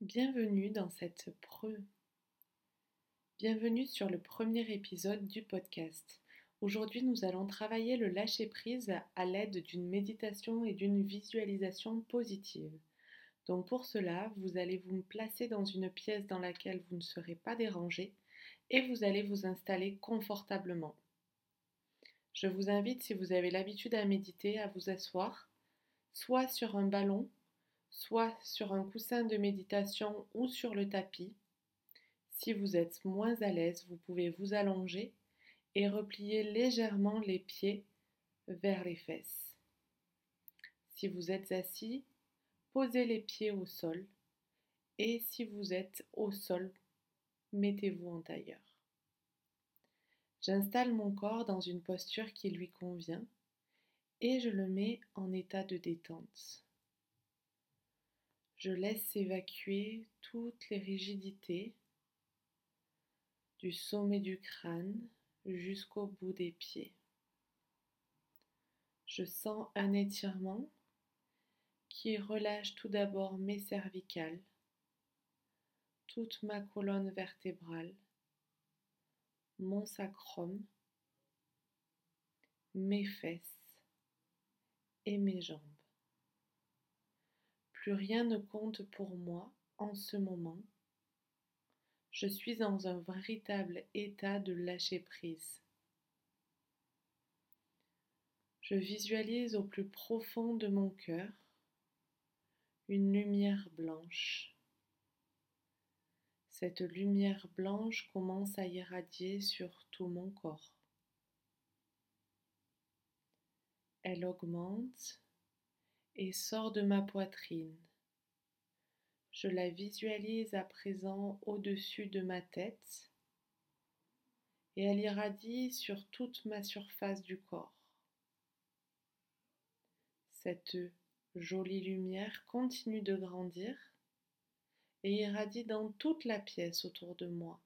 Bienvenue dans cette pre... Bienvenue sur le premier épisode du podcast. Aujourd'hui, nous allons travailler le lâcher-prise à l'aide d'une méditation et d'une visualisation positive. Donc pour cela, vous allez vous placer dans une pièce dans laquelle vous ne serez pas dérangé et vous allez vous installer confortablement. Je vous invite, si vous avez l'habitude à méditer, à vous asseoir, soit sur un ballon, soit sur un coussin de méditation ou sur le tapis. Si vous êtes moins à l'aise, vous pouvez vous allonger et replier légèrement les pieds vers les fesses. Si vous êtes assis, posez les pieds au sol et si vous êtes au sol, mettez-vous en tailleur. J'installe mon corps dans une posture qui lui convient et je le mets en état de détente. Je laisse évacuer toutes les rigidités du sommet du crâne jusqu'au bout des pieds. Je sens un étirement qui relâche tout d'abord mes cervicales, toute ma colonne vertébrale, mon sacrum, mes fesses et mes jambes. Plus rien ne compte pour moi en ce moment. Je suis dans un véritable état de lâcher prise. Je visualise au plus profond de mon cœur une lumière blanche cette lumière blanche commence à irradier sur tout mon corps. Elle augmente et sort de ma poitrine. Je la visualise à présent au-dessus de ma tête et elle irradie sur toute ma surface du corps. Cette jolie lumière continue de grandir et irradie dans toute la pièce autour de moi.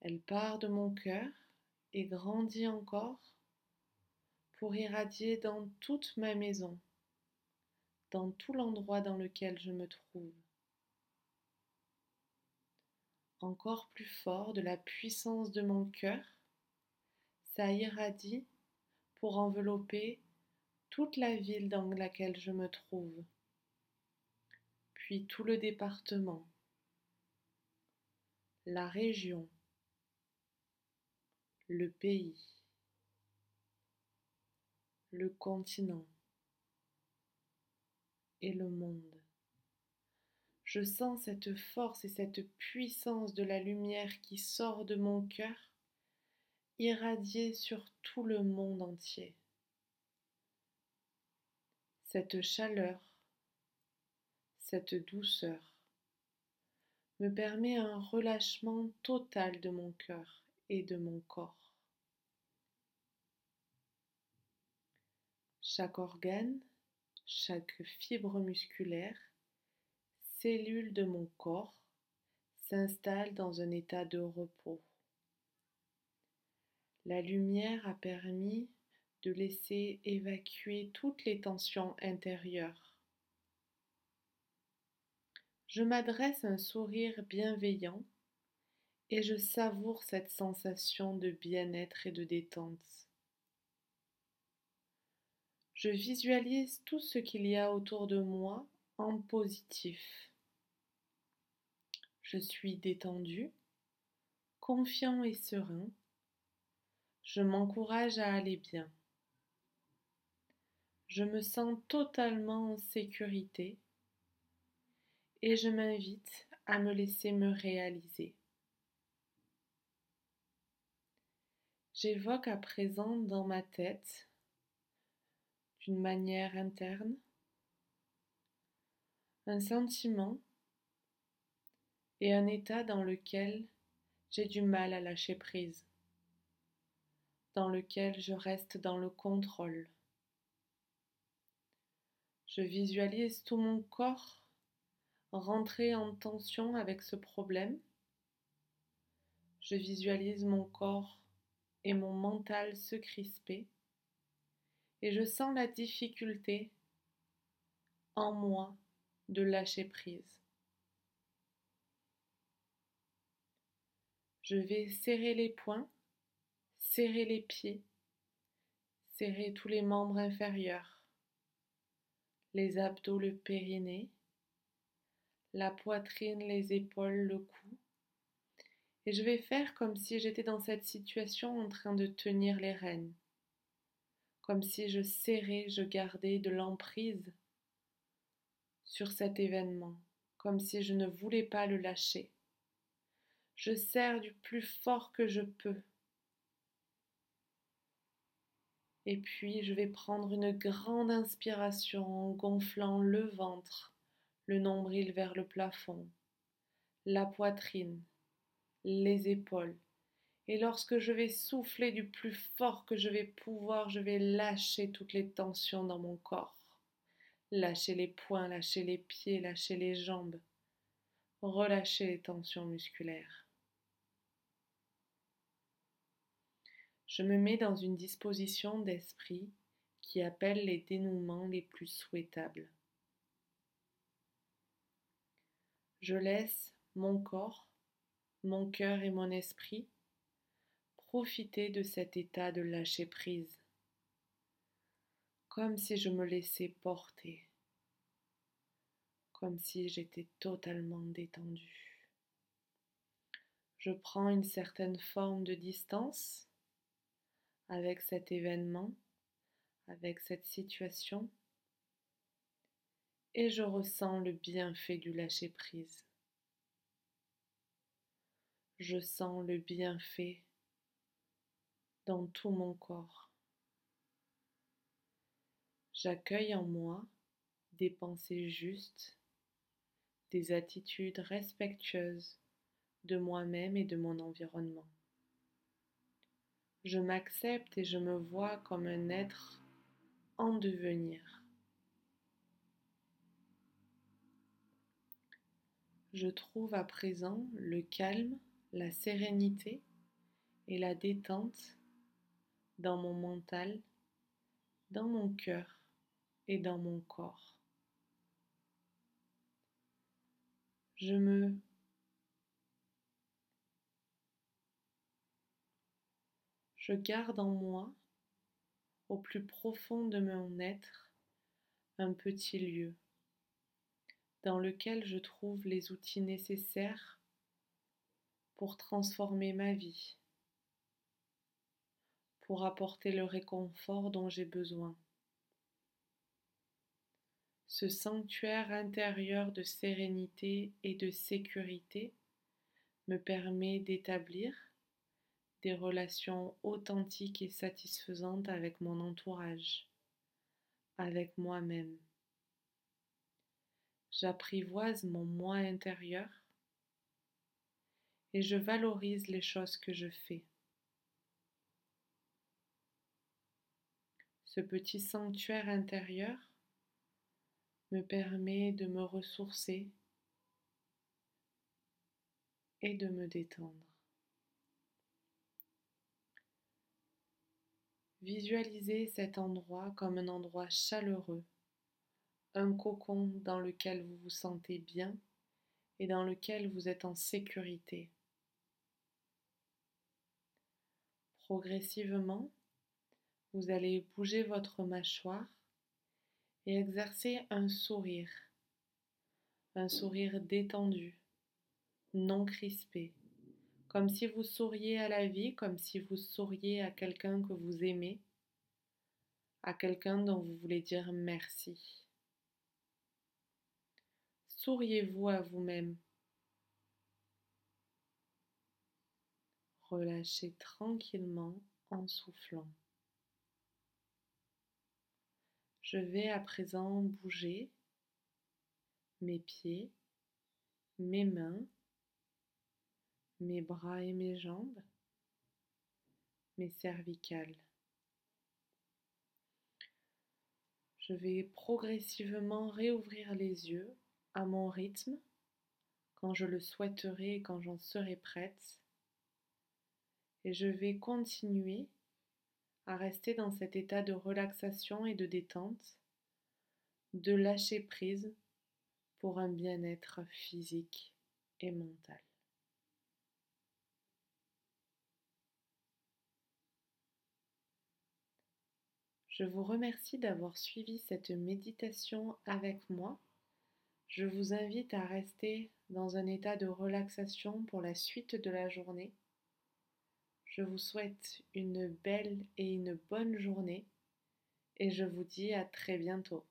Elle part de mon cœur et grandit encore pour irradier dans toute ma maison, dans tout l'endroit dans lequel je me trouve. Encore plus fort de la puissance de mon cœur, ça irradie pour envelopper toute la ville dans laquelle je me trouve puis tout le département, la région, le pays, le continent et le monde. Je sens cette force et cette puissance de la lumière qui sort de mon cœur irradier sur tout le monde entier. Cette chaleur cette douceur me permet un relâchement total de mon cœur et de mon corps. Chaque organe, chaque fibre musculaire, cellule de mon corps s'installe dans un état de repos. La lumière a permis de laisser évacuer toutes les tensions intérieures je m'adresse un sourire bienveillant et je savoure cette sensation de bien-être et de détente. Je visualise tout ce qu'il y a autour de moi en positif. Je suis détendu, confiant et serein. Je m'encourage à aller bien. Je me sens totalement en sécurité et je m'invite à me laisser me réaliser. J'évoque à présent dans ma tête, d'une manière interne, un sentiment et un état dans lequel j'ai du mal à lâcher prise, dans lequel je reste dans le contrôle. Je visualise tout mon corps rentrer en tension avec ce problème. Je visualise mon corps et mon mental se crisper Et je sens la difficulté en moi de lâcher prise. Je vais serrer les poings, serrer les pieds, serrer tous les membres inférieurs, les abdos, le périnée, la poitrine, les épaules, le cou. Et je vais faire comme si j'étais dans cette situation en train de tenir les rênes, comme si je serrais, je gardais de l'emprise sur cet événement, comme si je ne voulais pas le lâcher. Je serre du plus fort que je peux. Et puis je vais prendre une grande inspiration en gonflant le ventre, le nombril vers le plafond, la poitrine, les épaules. Et lorsque je vais souffler du plus fort que je vais pouvoir, je vais lâcher toutes les tensions dans mon corps. Lâcher les poings, lâcher les pieds, lâcher les jambes. Relâcher les tensions musculaires. Je me mets dans une disposition d'esprit qui appelle les dénouements les plus souhaitables. Je laisse mon corps, mon cœur et mon esprit profiter de cet état de lâcher prise, comme si je me laissais porter, comme si j'étais totalement détendue. Je prends une certaine forme de distance avec cet événement, avec cette situation, et je ressens le bienfait du lâcher-prise. Je sens le bienfait dans tout mon corps. J'accueille en moi des pensées justes, des attitudes respectueuses de moi-même et de mon environnement. Je m'accepte et je me vois comme un être en devenir. je trouve à présent le calme, la sérénité et la détente dans mon mental, dans mon cœur et dans mon corps. Je me je garde en moi, au plus profond de mon être, un petit lieu dans lequel je trouve les outils nécessaires pour transformer ma vie, pour apporter le réconfort dont j'ai besoin. Ce sanctuaire intérieur de sérénité et de sécurité me permet d'établir des relations authentiques et satisfaisantes avec mon entourage, avec moi-même. J'apprivoise mon moi intérieur et je valorise les choses que je fais. Ce petit sanctuaire intérieur me permet de me ressourcer et de me détendre. Visualisez cet endroit comme un endroit chaleureux un cocon dans lequel vous vous sentez bien et dans lequel vous êtes en sécurité. Progressivement, vous allez bouger votre mâchoire et exercer un sourire, un sourire détendu, non crispé, comme si vous souriez à la vie, comme si vous souriez à quelqu'un que vous aimez, à quelqu'un dont vous voulez dire merci. Souriez-vous à vous-même. Relâchez tranquillement en soufflant. Je vais à présent bouger mes pieds, mes mains, mes bras et mes jambes, mes cervicales. Je vais progressivement réouvrir les yeux à mon rythme, quand je le souhaiterai et quand j'en serai prête. Et je vais continuer à rester dans cet état de relaxation et de détente, de lâcher prise pour un bien-être physique et mental. Je vous remercie d'avoir suivi cette méditation avec moi. Je vous invite à rester dans un état de relaxation pour la suite de la journée. Je vous souhaite une belle et une bonne journée et je vous dis à très bientôt.